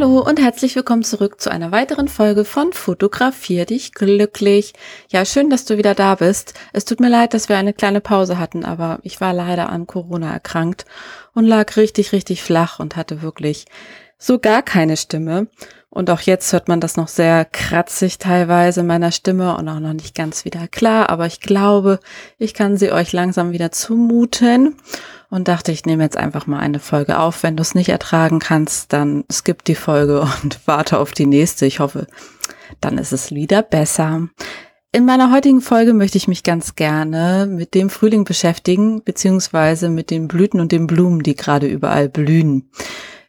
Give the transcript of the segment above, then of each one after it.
Hallo und herzlich willkommen zurück zu einer weiteren Folge von Fotografier dich glücklich. Ja, schön, dass du wieder da bist. Es tut mir leid, dass wir eine kleine Pause hatten, aber ich war leider an Corona erkrankt und lag richtig, richtig flach und hatte wirklich so gar keine Stimme. Und auch jetzt hört man das noch sehr kratzig teilweise in meiner Stimme und auch noch nicht ganz wieder klar, aber ich glaube, ich kann sie euch langsam wieder zumuten und dachte, ich nehme jetzt einfach mal eine Folge auf. Wenn du es nicht ertragen kannst, dann skip die Folge und warte auf die nächste. Ich hoffe, dann ist es wieder besser. In meiner heutigen Folge möchte ich mich ganz gerne mit dem Frühling beschäftigen, beziehungsweise mit den Blüten und den Blumen, die gerade überall blühen.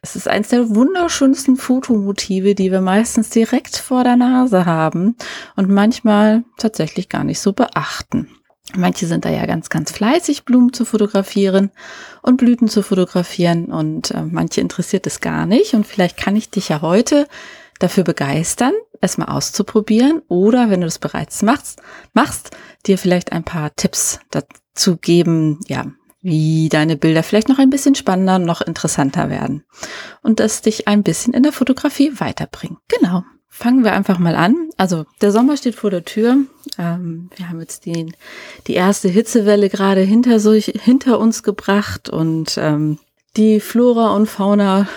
Es ist eines der wunderschönsten Fotomotive, die wir meistens direkt vor der Nase haben und manchmal tatsächlich gar nicht so beachten. Manche sind da ja ganz, ganz fleißig, Blumen zu fotografieren und Blüten zu fotografieren und äh, manche interessiert es gar nicht. Und vielleicht kann ich dich ja heute dafür begeistern, es mal auszuprobieren oder wenn du das bereits machst, machst, dir vielleicht ein paar Tipps dazu geben, ja, wie deine Bilder vielleicht noch ein bisschen spannender, noch interessanter werden und das dich ein bisschen in der Fotografie weiterbringt. Genau. Fangen wir einfach mal an. Also der Sommer steht vor der Tür. Ähm, wir haben jetzt den, die erste Hitzewelle gerade hinter, hinter uns gebracht und ähm, die Flora und Fauna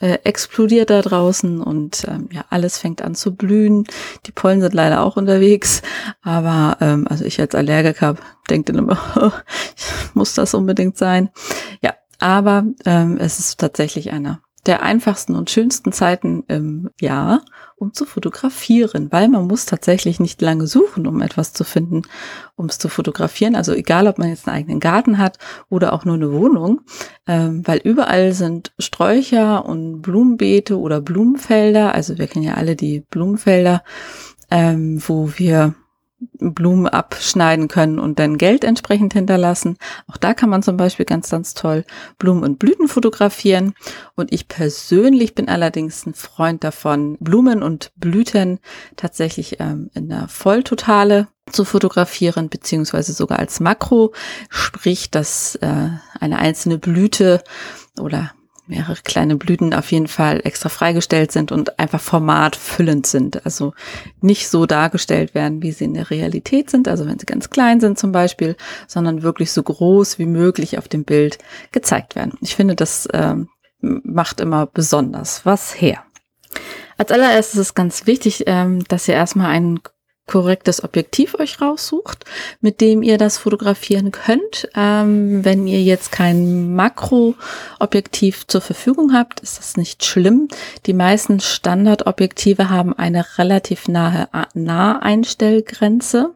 äh, explodiert da draußen und ähm, ja, alles fängt an zu blühen. Die Pollen sind leider auch unterwegs, aber ähm, also ich als Allergiker denke dann immer, muss das unbedingt sein? Ja, aber ähm, es ist tatsächlich einer der einfachsten und schönsten Zeiten im Jahr, um zu fotografieren, weil man muss tatsächlich nicht lange suchen, um etwas zu finden, um es zu fotografieren. Also egal, ob man jetzt einen eigenen Garten hat oder auch nur eine Wohnung, ähm, weil überall sind Sträucher und Blumenbeete oder Blumenfelder. Also wir kennen ja alle die Blumenfelder, ähm, wo wir Blumen abschneiden können und dann Geld entsprechend hinterlassen. Auch da kann man zum Beispiel ganz, ganz toll Blumen und Blüten fotografieren. Und ich persönlich bin allerdings ein Freund davon, Blumen und Blüten tatsächlich ähm, in der Volltotale zu fotografieren, beziehungsweise sogar als Makro, sprich, dass äh, eine einzelne Blüte oder mehrere kleine Blüten auf jeden Fall extra freigestellt sind und einfach formatfüllend sind. Also nicht so dargestellt werden, wie sie in der Realität sind, also wenn sie ganz klein sind zum Beispiel, sondern wirklich so groß wie möglich auf dem Bild gezeigt werden. Ich finde, das ähm, macht immer besonders was her. Als allererstes ist ganz wichtig, ähm, dass ihr erstmal einen korrektes Objektiv euch raussucht, mit dem ihr das fotografieren könnt. Ähm, wenn ihr jetzt kein Makroobjektiv zur Verfügung habt, ist das nicht schlimm. Die meisten Standardobjektive haben eine relativ nahe Naheinstellgrenze.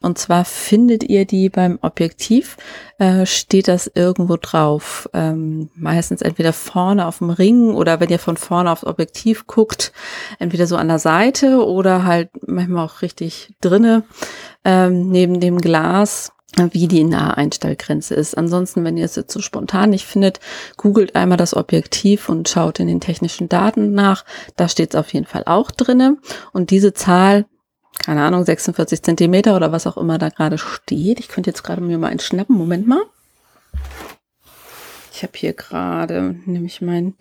Und zwar findet ihr die beim Objektiv, äh, steht das irgendwo drauf. Ähm, meistens entweder vorne auf dem Ring oder wenn ihr von vorne aufs Objektiv guckt, entweder so an der Seite oder halt manchmal auch richtig drinne ähm, neben dem Glas wie die Naheinstellgrenze ist. Ansonsten, wenn ihr es jetzt so spontan nicht findet, googelt einmal das Objektiv und schaut in den technischen Daten nach. Da steht es auf jeden Fall auch drinne. Und diese Zahl, keine Ahnung, 46 Zentimeter oder was auch immer da gerade steht. Ich könnte jetzt gerade mir mal einen schnappen. Moment mal. Ich habe hier gerade nämlich mein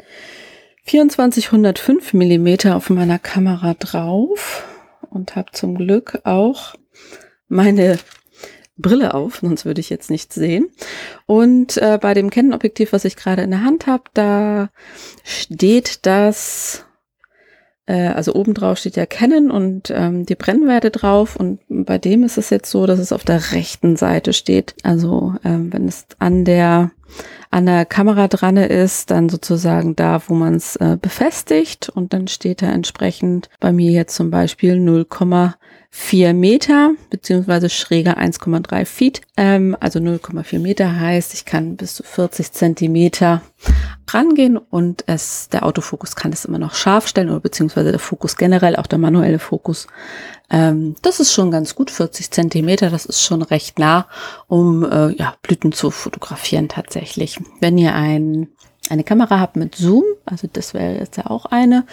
2405 Millimeter auf meiner Kamera drauf und habe zum Glück auch meine Brille auf, sonst würde ich jetzt nichts sehen. Und äh, bei dem Canon-Objektiv, was ich gerade in der Hand habe, da steht das, äh, also oben drauf steht ja Canon und ähm, die Brennwerte drauf. Und bei dem ist es jetzt so, dass es auf der rechten Seite steht. Also ähm, wenn es an der an der Kamera dran ist, dann sozusagen da, wo man es äh, befestigt und dann steht da entsprechend bei mir jetzt zum Beispiel 0,4 Meter beziehungsweise schräger 1,3 Feet. Ähm, also 0,4 Meter heißt, ich kann bis zu 40 Zentimeter rangehen und es, der Autofokus kann es immer noch scharf stellen oder beziehungsweise der Fokus generell, auch der manuelle Fokus. Ähm, das ist schon ganz gut, 40 Zentimeter, das ist schon recht nah, um äh, ja, Blüten zu fotografieren tatsächlich tatsächlich. Wenn ihr ein, eine Kamera habt mit Zoom, also das wäre jetzt ja auch eine,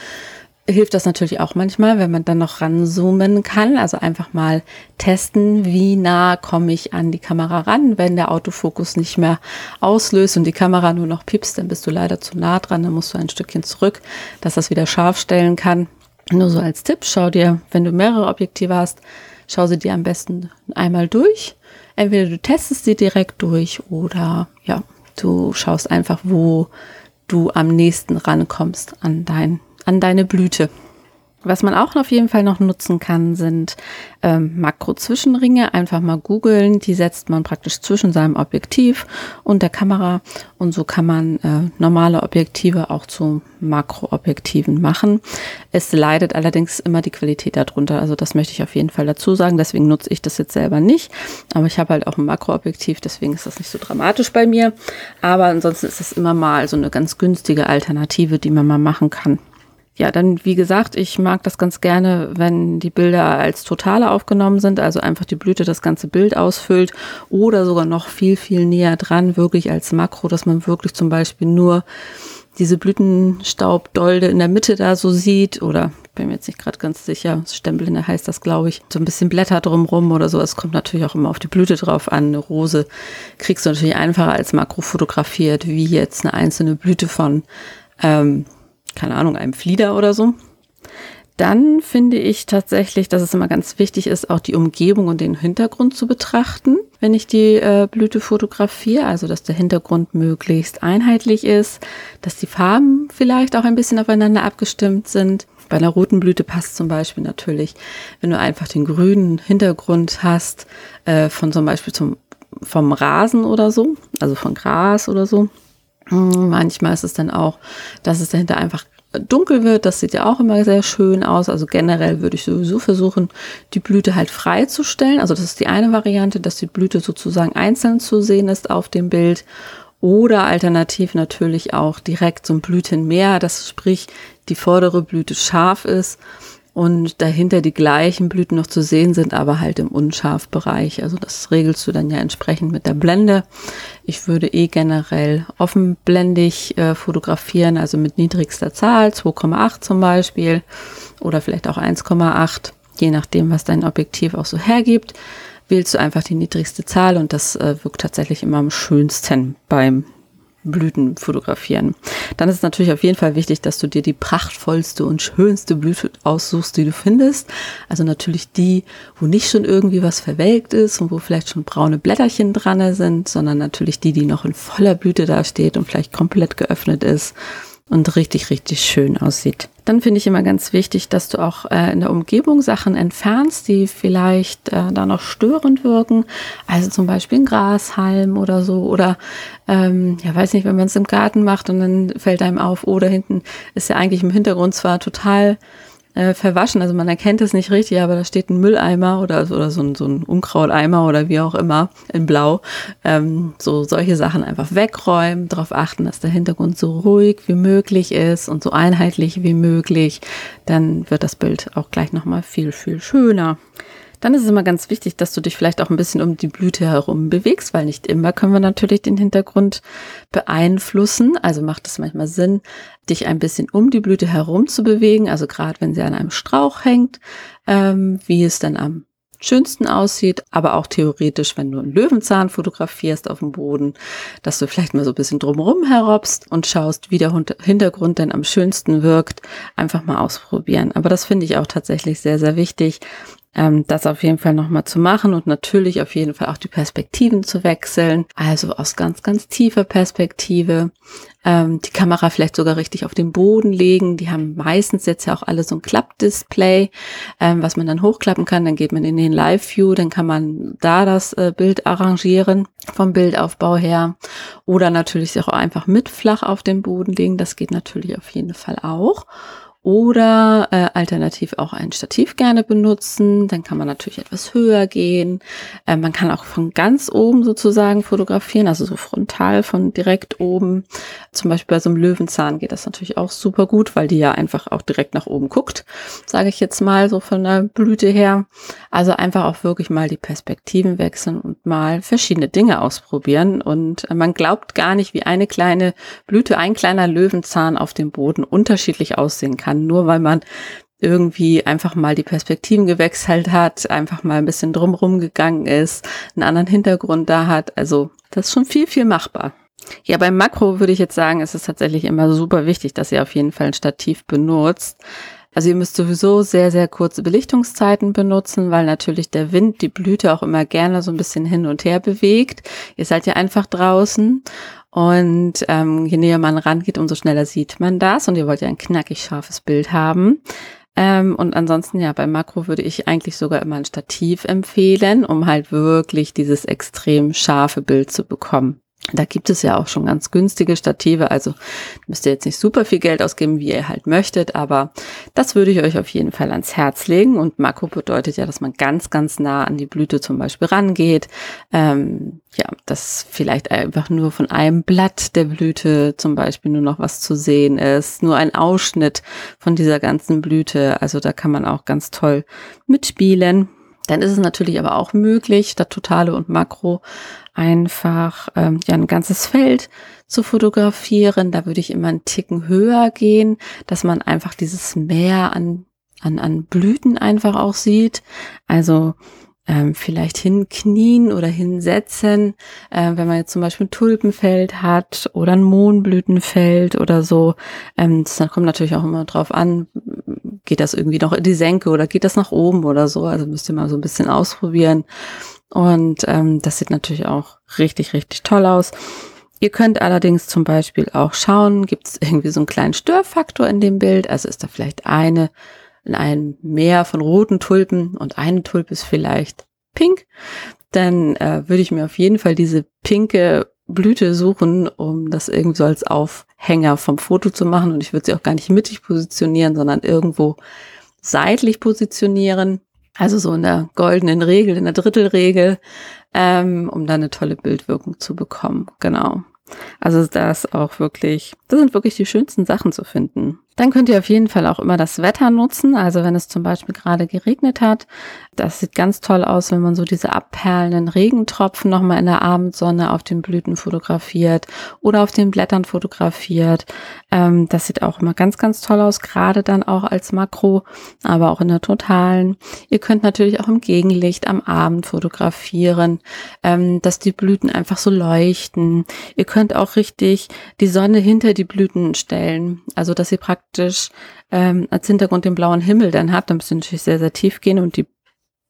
hilft das natürlich auch manchmal, wenn man dann noch ranzoomen kann. Also einfach mal testen, wie nah komme ich an die Kamera ran. Wenn der Autofokus nicht mehr auslöst und die Kamera nur noch piepst, dann bist du leider zu nah dran. Dann musst du ein Stückchen zurück, dass das wieder scharf stellen kann. Nur so als Tipp, schau dir, wenn du mehrere Objektive hast, schau sie dir am besten einmal durch. Entweder du testest sie direkt durch oder ja, du schaust einfach, wo du am nächsten rankommst an dein an deine Blüte. Was man auch auf jeden Fall noch nutzen kann, sind ähm, Makro-Zwischenringe. Einfach mal googeln. Die setzt man praktisch zwischen seinem Objektiv und der Kamera. Und so kann man äh, normale Objektive auch zu Makroobjektiven machen. Es leidet allerdings immer die Qualität darunter. Also das möchte ich auf jeden Fall dazu sagen. Deswegen nutze ich das jetzt selber nicht. Aber ich habe halt auch ein Makroobjektiv. Deswegen ist das nicht so dramatisch bei mir. Aber ansonsten ist das immer mal so eine ganz günstige Alternative, die man mal machen kann. Ja, dann wie gesagt, ich mag das ganz gerne, wenn die Bilder als Totale aufgenommen sind, also einfach die Blüte das ganze Bild ausfüllt oder sogar noch viel, viel näher dran, wirklich als Makro, dass man wirklich zum Beispiel nur diese Blütenstaubdolde in der Mitte da so sieht oder ich bin mir jetzt nicht gerade ganz sicher, Stempelinde heißt das, glaube ich, so ein bisschen Blätter drumrum oder so. Es kommt natürlich auch immer auf die Blüte drauf an. Eine Rose kriegst du natürlich einfacher als Makro fotografiert, wie jetzt eine einzelne Blüte von ähm, keine Ahnung, einem Flieder oder so. Dann finde ich tatsächlich, dass es immer ganz wichtig ist, auch die Umgebung und den Hintergrund zu betrachten, wenn ich die äh, Blüte fotografiere. Also, dass der Hintergrund möglichst einheitlich ist, dass die Farben vielleicht auch ein bisschen aufeinander abgestimmt sind. Bei einer roten Blüte passt zum Beispiel natürlich, wenn du einfach den grünen Hintergrund hast, äh, von zum Beispiel zum, vom Rasen oder so, also von Gras oder so, manchmal ist es dann auch, dass es dahinter einfach dunkel wird. Das sieht ja auch immer sehr schön aus. Also generell würde ich sowieso versuchen, die Blüte halt freizustellen. Also das ist die eine Variante, dass die Blüte sozusagen einzeln zu sehen ist auf dem Bild. Oder alternativ natürlich auch direkt ein Blütenmeer, dass sprich die vordere Blüte scharf ist und dahinter die gleichen Blüten noch zu sehen sind, aber halt im Unscharfbereich. Also das regelst du dann ja entsprechend mit der Blende. Ich würde eh generell offenblendig äh, fotografieren, also mit niedrigster Zahl, 2,8 zum Beispiel oder vielleicht auch 1,8, je nachdem, was dein Objektiv auch so hergibt. Wählst du einfach die niedrigste Zahl und das äh, wirkt tatsächlich immer am schönsten beim Blüten fotografieren. Dann ist es natürlich auf jeden Fall wichtig, dass du dir die prachtvollste und schönste Blüte aussuchst, die du findest. Also natürlich die, wo nicht schon irgendwie was verwelkt ist und wo vielleicht schon braune Blätterchen dran sind, sondern natürlich die, die noch in voller Blüte dasteht und vielleicht komplett geöffnet ist und richtig, richtig schön aussieht. Dann finde ich immer ganz wichtig, dass du auch äh, in der Umgebung Sachen entfernst, die vielleicht äh, da noch störend wirken. Also zum Beispiel ein Grashalm oder so. Oder ähm, ja, weiß nicht, wenn man es im Garten macht und dann fällt einem auf, oh, da hinten ist ja eigentlich im Hintergrund zwar total äh, verwaschen. Also man erkennt es nicht richtig, aber da steht ein Mülleimer oder, oder so ein, so ein Unkrauteimer oder wie auch immer in Blau. Ähm, so solche Sachen einfach wegräumen, darauf achten, dass der Hintergrund so ruhig wie möglich ist und so einheitlich wie möglich. Dann wird das Bild auch gleich nochmal viel, viel schöner. Dann ist es immer ganz wichtig, dass du dich vielleicht auch ein bisschen um die Blüte herum bewegst, weil nicht immer können wir natürlich den Hintergrund beeinflussen. Also macht es manchmal Sinn, dich ein bisschen um die Blüte herum zu bewegen. Also gerade wenn sie an einem Strauch hängt, ähm, wie es dann am schönsten aussieht, aber auch theoretisch, wenn du einen Löwenzahn fotografierst auf dem Boden, dass du vielleicht mal so ein bisschen drumherum herobst und schaust, wie der Hintergrund denn am schönsten wirkt, einfach mal ausprobieren. Aber das finde ich auch tatsächlich sehr, sehr wichtig, ähm, das auf jeden Fall nochmal zu machen und natürlich auf jeden Fall auch die Perspektiven zu wechseln. Also aus ganz, ganz tiefer Perspektive. Ähm, die Kamera vielleicht sogar richtig auf den Boden legen. Die haben meistens jetzt ja auch alle so ein Klappdisplay, ähm, was man dann hochklappen kann. Dann geht man in den Live-View, dann kann man da das äh, Bild arrangieren vom Bildaufbau her. Oder natürlich auch einfach mit flach auf den Boden legen. Das geht natürlich auf jeden Fall auch. Oder äh, alternativ auch ein Stativ gerne benutzen. Dann kann man natürlich etwas höher gehen. Äh, man kann auch von ganz oben sozusagen fotografieren, also so frontal von direkt oben. Zum Beispiel bei so einem Löwenzahn geht das natürlich auch super gut, weil die ja einfach auch direkt nach oben guckt, sage ich jetzt mal so von der Blüte her. Also einfach auch wirklich mal die Perspektiven wechseln und mal verschiedene Dinge ausprobieren. Und äh, man glaubt gar nicht, wie eine kleine Blüte, ein kleiner Löwenzahn auf dem Boden unterschiedlich aussehen kann, nur weil man irgendwie einfach mal die Perspektiven gewechselt hat, einfach mal ein bisschen drumrum gegangen ist, einen anderen Hintergrund da hat. Also das ist schon viel, viel machbar. Ja, beim Makro würde ich jetzt sagen, ist es tatsächlich immer super wichtig, dass ihr auf jeden Fall ein Stativ benutzt. Also ihr müsst sowieso sehr, sehr kurze Belichtungszeiten benutzen, weil natürlich der Wind die Blüte auch immer gerne so ein bisschen hin und her bewegt. Ihr seid ja einfach draußen und ähm, je näher man rangeht, umso schneller sieht man das und ihr wollt ja ein knackig scharfes Bild haben. Ähm, und ansonsten ja, beim Makro würde ich eigentlich sogar immer ein Stativ empfehlen, um halt wirklich dieses extrem scharfe Bild zu bekommen. Da gibt es ja auch schon ganz günstige Stative, also müsst ihr jetzt nicht super viel Geld ausgeben, wie ihr halt möchtet, aber das würde ich euch auf jeden Fall ans Herz legen. Und Makro bedeutet ja, dass man ganz, ganz nah an die Blüte zum Beispiel rangeht. Ähm, ja, dass vielleicht einfach nur von einem Blatt der Blüte zum Beispiel nur noch was zu sehen ist, nur ein Ausschnitt von dieser ganzen Blüte. Also da kann man auch ganz toll mitspielen. Dann ist es natürlich aber auch möglich, statt Totale und Makro einfach ähm, ja ein ganzes Feld zu fotografieren. Da würde ich immer einen Ticken höher gehen, dass man einfach dieses Meer an, an, an Blüten einfach auch sieht. Also ähm, vielleicht hinknien oder hinsetzen, äh, wenn man jetzt zum Beispiel ein Tulpenfeld hat oder ein Mohnblütenfeld oder so. Ähm, das kommt natürlich auch immer drauf an, geht das irgendwie noch in die Senke oder geht das nach oben oder so. Also müsst ihr mal so ein bisschen ausprobieren. Und ähm, das sieht natürlich auch richtig, richtig toll aus. Ihr könnt allerdings zum Beispiel auch schauen, gibt es irgendwie so einen kleinen Störfaktor in dem Bild? Also ist da vielleicht eine in einem Meer von roten Tulpen und eine Tulpe ist vielleicht pink, dann äh, würde ich mir auf jeden Fall diese pinke Blüte suchen, um das irgendwie so als Aufhänger vom Foto zu machen. Und ich würde sie auch gar nicht mittig positionieren, sondern irgendwo seitlich positionieren. Also so in der goldenen Regel, in der Drittelregel, ähm, um dann eine tolle Bildwirkung zu bekommen. Genau. Also da ist auch wirklich, das sind wirklich die schönsten Sachen zu finden. Dann könnt ihr auf jeden Fall auch immer das Wetter nutzen. Also wenn es zum Beispiel gerade geregnet hat, das sieht ganz toll aus, wenn man so diese abperlenden Regentropfen nochmal in der Abendsonne auf den Blüten fotografiert oder auf den Blättern fotografiert. Ähm, das sieht auch immer ganz, ganz toll aus, gerade dann auch als Makro, aber auch in der totalen. Ihr könnt natürlich auch im Gegenlicht am Abend fotografieren, ähm, dass die Blüten einfach so leuchten. Ihr könnt auch richtig die Sonne hinter die Blüten stellen, also dass ihr praktisch ähm, als Hintergrund den blauen Himmel dann habt. Dann müsst ihr natürlich sehr, sehr tief gehen und die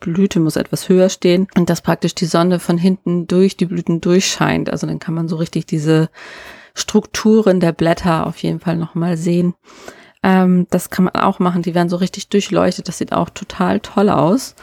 Blüte muss etwas höher stehen und dass praktisch die Sonne von hinten durch die Blüten durchscheint. Also dann kann man so richtig diese Strukturen der Blätter auf jeden Fall nochmal sehen. Ähm, das kann man auch machen. Die werden so richtig durchleuchtet. Das sieht auch total toll aus.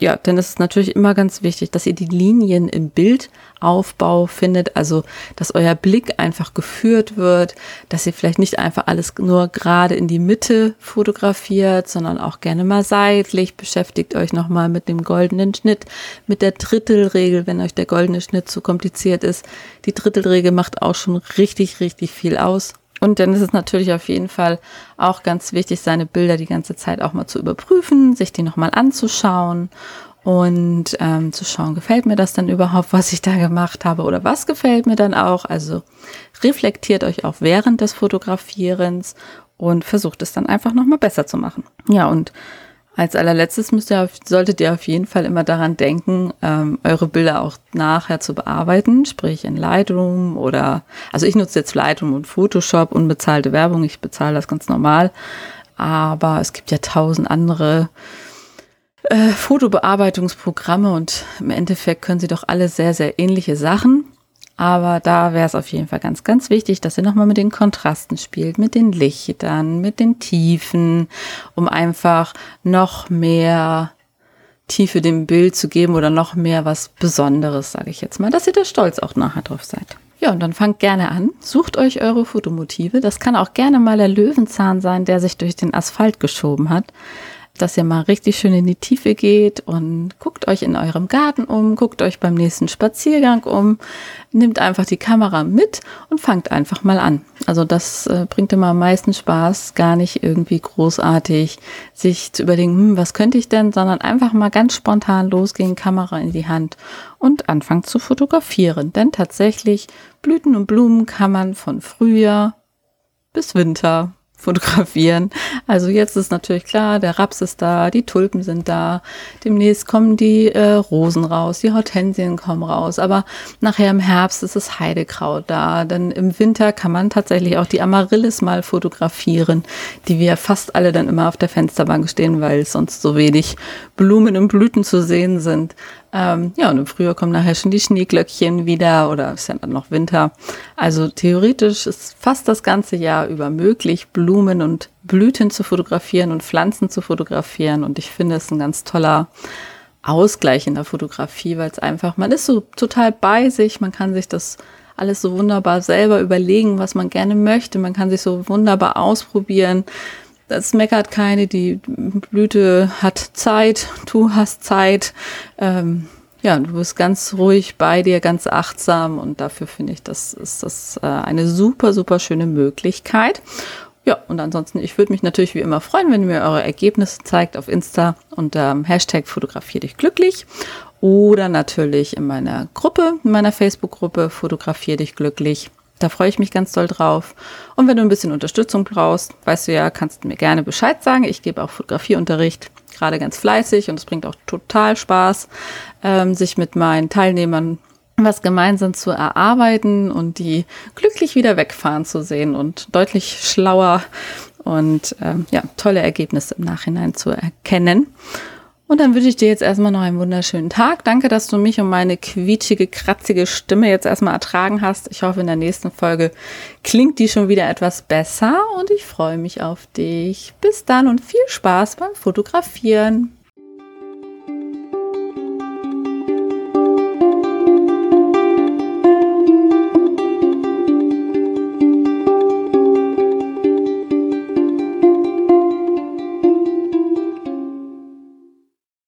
Ja, denn es ist natürlich immer ganz wichtig, dass ihr die Linien im Bildaufbau findet, also dass euer Blick einfach geführt wird, dass ihr vielleicht nicht einfach alles nur gerade in die Mitte fotografiert, sondern auch gerne mal seitlich, beschäftigt euch nochmal mit dem goldenen Schnitt, mit der Drittelregel, wenn euch der goldene Schnitt zu kompliziert ist. Die Drittelregel macht auch schon richtig, richtig viel aus. Und dann ist es natürlich auf jeden Fall auch ganz wichtig, seine Bilder die ganze Zeit auch mal zu überprüfen, sich die nochmal anzuschauen und ähm, zu schauen, gefällt mir das denn überhaupt, was ich da gemacht habe oder was gefällt mir dann auch. Also reflektiert euch auch während des Fotografierens und versucht es dann einfach nochmal besser zu machen. Ja, und als allerletztes müsst ihr, solltet ihr auf jeden Fall immer daran denken, ähm, eure Bilder auch nachher zu bearbeiten, sprich in Lightroom oder, also ich nutze jetzt Lightroom und Photoshop, unbezahlte Werbung, ich bezahle das ganz normal, aber es gibt ja tausend andere äh, Fotobearbeitungsprogramme und im Endeffekt können sie doch alle sehr, sehr ähnliche Sachen. Aber da wäre es auf jeden Fall ganz, ganz wichtig, dass ihr nochmal mit den Kontrasten spielt, mit den Lichtern, mit den Tiefen, um einfach noch mehr Tiefe dem Bild zu geben oder noch mehr was Besonderes, sage ich jetzt mal, dass ihr da stolz auch nachher drauf seid. Ja, und dann fangt gerne an, sucht euch eure Fotomotive. Das kann auch gerne mal der Löwenzahn sein, der sich durch den Asphalt geschoben hat dass ihr mal richtig schön in die Tiefe geht und guckt euch in eurem Garten um, guckt euch beim nächsten Spaziergang um, nehmt einfach die Kamera mit und fangt einfach mal an. Also das äh, bringt immer am meisten Spaß, gar nicht irgendwie großartig sich zu überlegen, hm, was könnte ich denn, sondern einfach mal ganz spontan losgehen, Kamera in die Hand und anfangen zu fotografieren. Denn tatsächlich Blüten und Blumen kann man von Frühjahr bis Winter fotografieren. Also jetzt ist natürlich klar, der Raps ist da, die Tulpen sind da, demnächst kommen die äh, Rosen raus, die Hortensien kommen raus, aber nachher im Herbst ist das Heidekraut da, denn im Winter kann man tatsächlich auch die Amaryllis mal fotografieren, die wir fast alle dann immer auf der Fensterbank stehen, weil sonst so wenig Blumen und Blüten zu sehen sind. Ähm, ja, und im Frühjahr kommen nachher schon die Schneeglöckchen wieder oder ist ja dann noch Winter. Also theoretisch ist fast das ganze Jahr über möglich, Blumen und Blüten zu fotografieren und Pflanzen zu fotografieren. Und ich finde es ein ganz toller Ausgleich in der Fotografie, weil es einfach, man ist so total bei sich, man kann sich das alles so wunderbar selber überlegen, was man gerne möchte. Man kann sich so wunderbar ausprobieren. Das meckert keine, die Blüte hat Zeit, du hast Zeit. Ähm, ja, du bist ganz ruhig bei dir, ganz achtsam und dafür finde ich, das ist das äh, eine super, super schöne Möglichkeit. Ja, und ansonsten, ich würde mich natürlich wie immer freuen, wenn ihr mir eure Ergebnisse zeigt auf Insta unter Hashtag fotografier dich glücklich oder natürlich in meiner Gruppe, in meiner Facebook-Gruppe fotografier dich glücklich. Da freue ich mich ganz doll drauf. Und wenn du ein bisschen Unterstützung brauchst, weißt du ja, kannst du mir gerne Bescheid sagen. Ich gebe auch Fotografieunterricht, gerade ganz fleißig und es bringt auch total Spaß, ähm, sich mit meinen Teilnehmern was gemeinsam zu erarbeiten und die glücklich wieder wegfahren zu sehen und deutlich schlauer und ähm, ja, tolle Ergebnisse im Nachhinein zu erkennen. Und dann wünsche ich dir jetzt erstmal noch einen wunderschönen Tag. Danke, dass du mich und meine quietschige, kratzige Stimme jetzt erstmal ertragen hast. Ich hoffe, in der nächsten Folge klingt die schon wieder etwas besser und ich freue mich auf dich. Bis dann und viel Spaß beim Fotografieren.